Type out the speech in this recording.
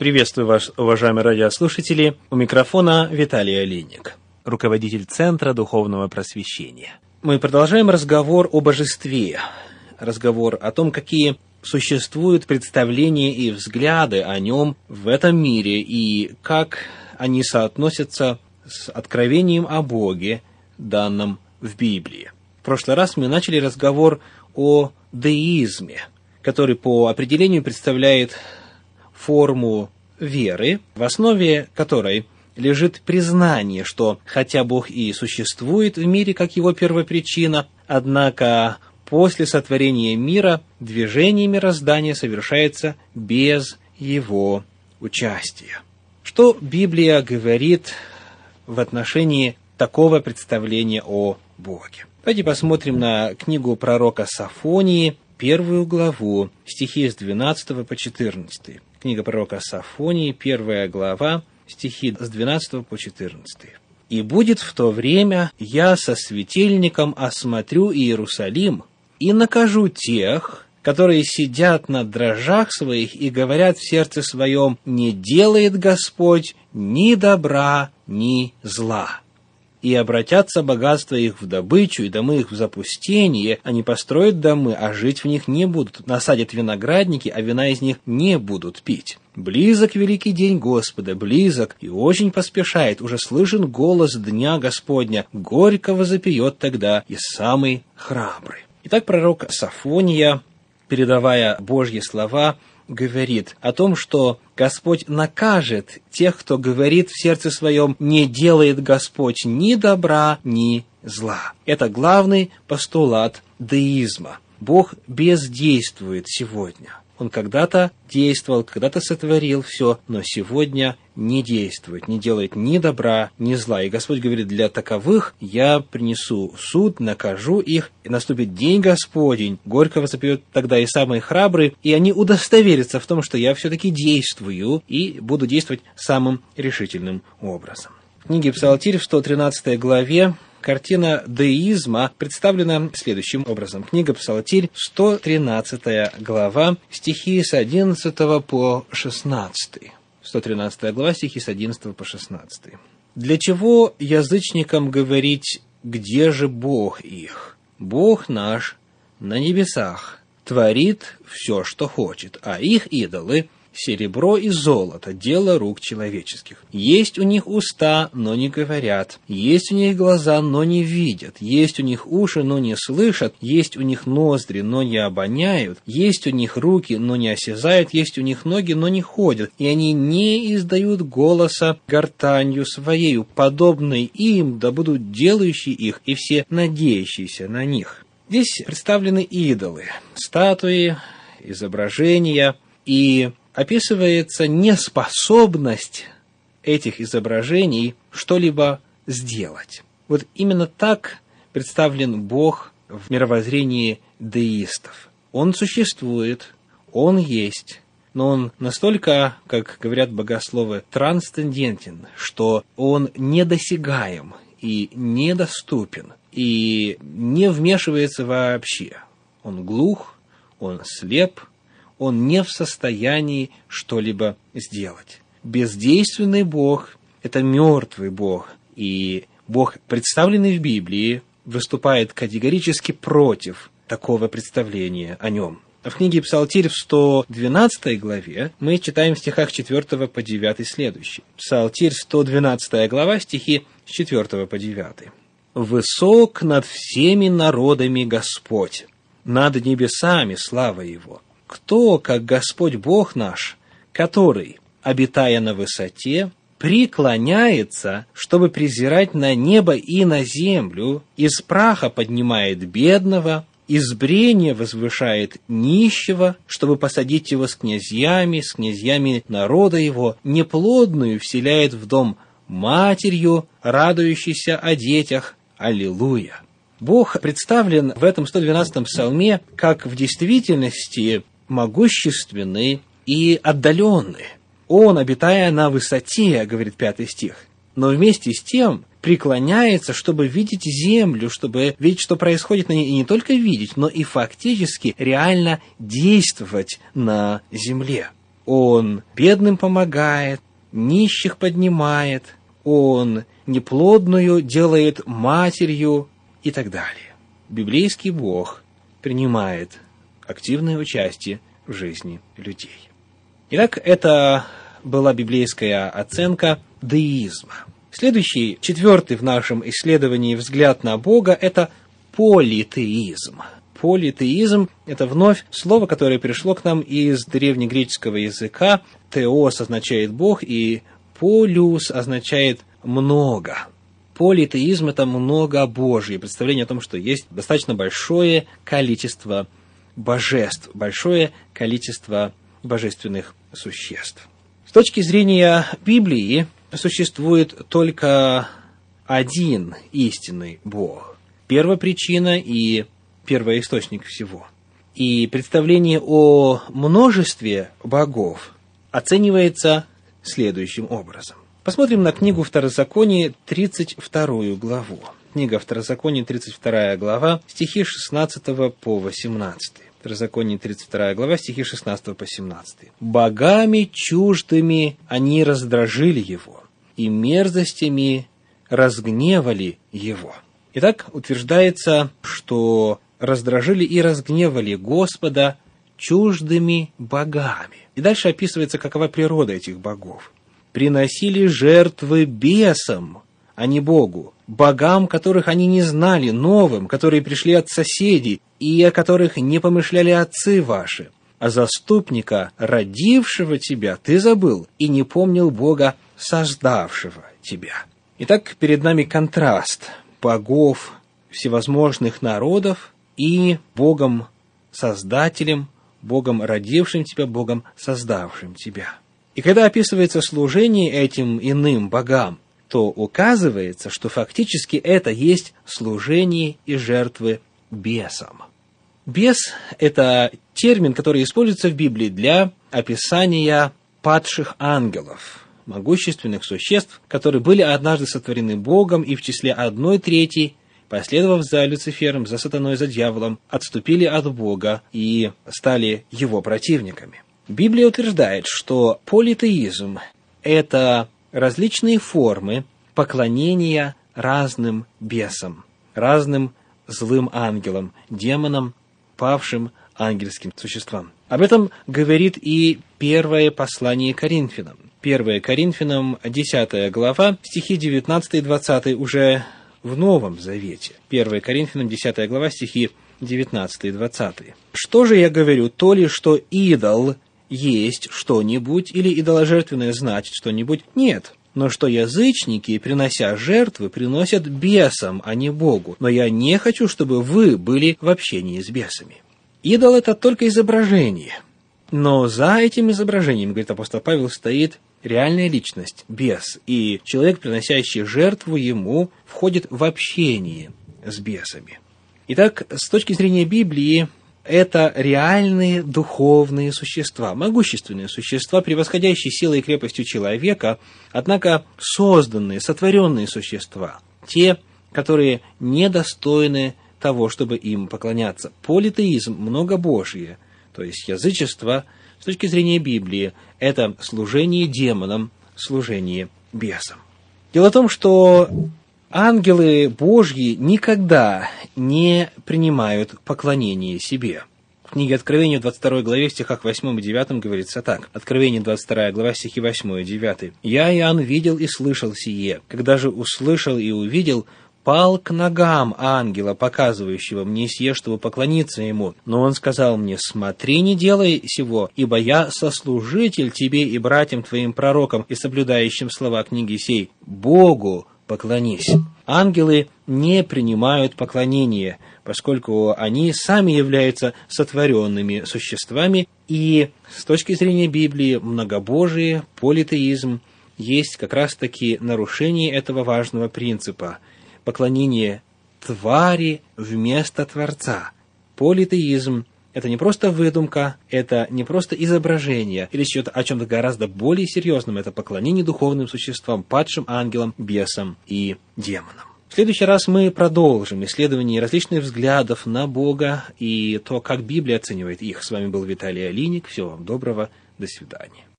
Приветствую вас, уважаемые радиослушатели. У микрофона Виталий Олейник, руководитель Центра Духовного Просвещения. Мы продолжаем разговор о божестве, разговор о том, какие существуют представления и взгляды о нем в этом мире и как они соотносятся с откровением о Боге, данным в Библии. В прошлый раз мы начали разговор о деизме, который по определению представляет форму веры, в основе которой лежит признание, что хотя Бог и существует в мире как его первопричина, однако после сотворения мира движение мироздания совершается без его участия. Что Библия говорит в отношении такого представления о Боге? Давайте посмотрим на книгу пророка Сафонии, первую главу, стихи с 12 по 14. Книга пророка Сафонии, первая глава, стихи с 12 по 14. «И будет в то время, я со светильником осмотрю Иерусалим и накажу тех, которые сидят на дрожжах своих и говорят в сердце своем, не делает Господь ни добра, ни зла и обратятся богатства их в добычу, и домы их в запустение, они построят домы, а жить в них не будут, насадят виноградники, а вина из них не будут пить. Близок великий день Господа, близок, и очень поспешает, уже слышен голос дня Господня, горького запьет тогда и самый храбрый. Итак, пророк Сафония, передавая Божьи слова, говорит о том, что Господь накажет тех, кто говорит в сердце своем, не делает Господь ни добра, ни зла. Это главный постулат деизма. Бог бездействует сегодня. Он когда-то действовал, когда-то сотворил все, но сегодня не действует, не делает ни добра, ни зла. И Господь говорит, для таковых я принесу суд, накажу их, и наступит день Господень. Горько возопьет тогда и самые храбрые, и они удостоверятся в том, что я все-таки действую и буду действовать самым решительным образом. В книге Псалтирь в 113 главе Картина деизма представлена следующим образом. Книга Псалтирь, 113 глава, стихи с 11 по 16. 113 глава, стихи с 11 по 16. «Для чего язычникам говорить, где же Бог их? Бог наш на небесах, творит все, что хочет, а их идолы – Серебро и золото – дело рук человеческих. Есть у них уста, но не говорят. Есть у них глаза, но не видят. Есть у них уши, но не слышат. Есть у них ноздри, но не обоняют. Есть у них руки, но не осязают. Есть у них ноги, но не ходят. И они не издают голоса гортанью своею, подобной им, да будут делающие их и все надеющиеся на них. Здесь представлены идолы, статуи, изображения, и описывается неспособность этих изображений что-либо сделать. Вот именно так представлен Бог в мировоззрении деистов. Он существует, он есть, но он настолько, как говорят богословы, трансцендентен, что он недосягаем и недоступен, и не вмешивается вообще. Он глух, он слеп, он не в состоянии что-либо сделать. Бездейственный Бог – это мертвый Бог, и Бог, представленный в Библии, выступает категорически против такого представления о нем. В книге Псалтирь в 112 главе мы читаем в стихах 4 по 9 следующий. Псалтирь 112 глава, стихи с 4 по 9. «Высок над всеми народами Господь, над небесами слава Его, кто, как Господь Бог наш, который, обитая на высоте, преклоняется, чтобы презирать на небо и на землю, из праха поднимает бедного, из брения возвышает нищего, чтобы посадить его с князьями, с князьями народа его, неплодную вселяет в дом матерью, радующейся о детях. Аллилуйя! Бог представлен в этом 112-м псалме как в действительности могущественный и отдаленный. Он, обитая на высоте, говорит пятый стих, но вместе с тем преклоняется, чтобы видеть землю, чтобы видеть, что происходит на ней, и не только видеть, но и фактически реально действовать на земле. Он бедным помогает, нищих поднимает, Он неплодную делает матерью и так далее. Библейский Бог принимает активное участие в жизни людей. Итак, это была библейская оценка деизма. Следующий, четвертый в нашем исследовании взгляд на Бога – это политеизм. Политеизм – это вновь слово, которое пришло к нам из древнегреческого языка. Теос означает «бог», и полюс означает «много». Политеизм – это много Божье, представление о том, что есть достаточно большое количество божеств, большое количество божественных существ. С точки зрения Библии существует только один истинный Бог. Первопричина и первоисточник всего. И представление о множестве богов оценивается следующим образом. Посмотрим на книгу Второзаконие, 32 главу. Книга Второзаконие, 32 глава, стихи 16 по 18. Второзаконие, 32 глава, стихи 16 по 17. «Богами чуждыми они раздражили его, и мерзостями разгневали его». Итак, утверждается, что раздражили и разгневали Господа чуждыми богами. И дальше описывается, какова природа этих богов. Приносили жертвы бесам, а не Богу, богам, которых они не знали, новым, которые пришли от соседей и о которых не помышляли отцы ваши. А заступника, родившего тебя, ты забыл и не помнил Бога, создавшего тебя. Итак, перед нами контраст богов всевозможных народов и Богом Создателем, Богом родившим тебя, Богом создавшим тебя. И когда описывается служение этим иным богам, то указывается, что фактически это есть служение и жертвы бесам. Бес – это термин, который используется в Библии для описания падших ангелов, могущественных существ, которые были однажды сотворены Богом и в числе одной трети последовав за Люцифером, за сатаной, за дьяволом, отступили от Бога и стали его противниками. Библия утверждает, что политеизм – это различные формы поклонения разным бесам, разным злым ангелам, демонам, павшим ангельским существам. Об этом говорит и первое послание Коринфянам. 1 Коринфянам, 10 глава, стихи 19 и 20 уже в Новом Завете. 1 Коринфянам 10 глава, стихи 19 и 20. «Что же я говорю, то ли, что идол есть что-нибудь, или идоложертвенное значит что-нибудь? Нет, но что язычники, принося жертвы, приносят бесам, а не Богу. Но я не хочу, чтобы вы были в общении с бесами. Идол – это только изображение. Но за этим изображением, говорит апостол Павел, стоит реальная личность, бес, и человек, приносящий жертву ему, входит в общение с бесами. Итак, с точки зрения Библии, это реальные духовные существа, могущественные существа, превосходящие силой и крепостью человека, однако созданные, сотворенные существа, те, которые недостойны того, чтобы им поклоняться. Политеизм, многобожие, то есть язычество – с точки зрения Библии, это служение демонам, служение бесам. Дело в том, что ангелы Божьи никогда не принимают поклонение себе. В книге Откровения, 22 главе, стихах 8 и 9 говорится так. Откровение, 22 глава, стихи 8 и 9. «Я, Иоанн, видел и слышал сие. Когда же услышал и увидел, пал к ногам ангела, показывающего мне сие, чтобы поклониться ему. Но он сказал мне, смотри, не делай сего, ибо я сослужитель тебе и братьям твоим пророкам и соблюдающим слова книги сей. Богу поклонись. Ангелы не принимают поклонения, поскольку они сами являются сотворенными существами, и с точки зрения Библии многобожие, политеизм есть как раз-таки нарушение этого важного принципа – поклонение твари вместо Творца. Политеизм – это не просто выдумка, это не просто изображение, или что-то о чем-то гораздо более серьезном, это поклонение духовным существам, падшим ангелам, бесам и демонам. В следующий раз мы продолжим исследование различных взглядов на Бога и то, как Библия оценивает их. С вами был Виталий Алиник. Всего вам доброго. До свидания.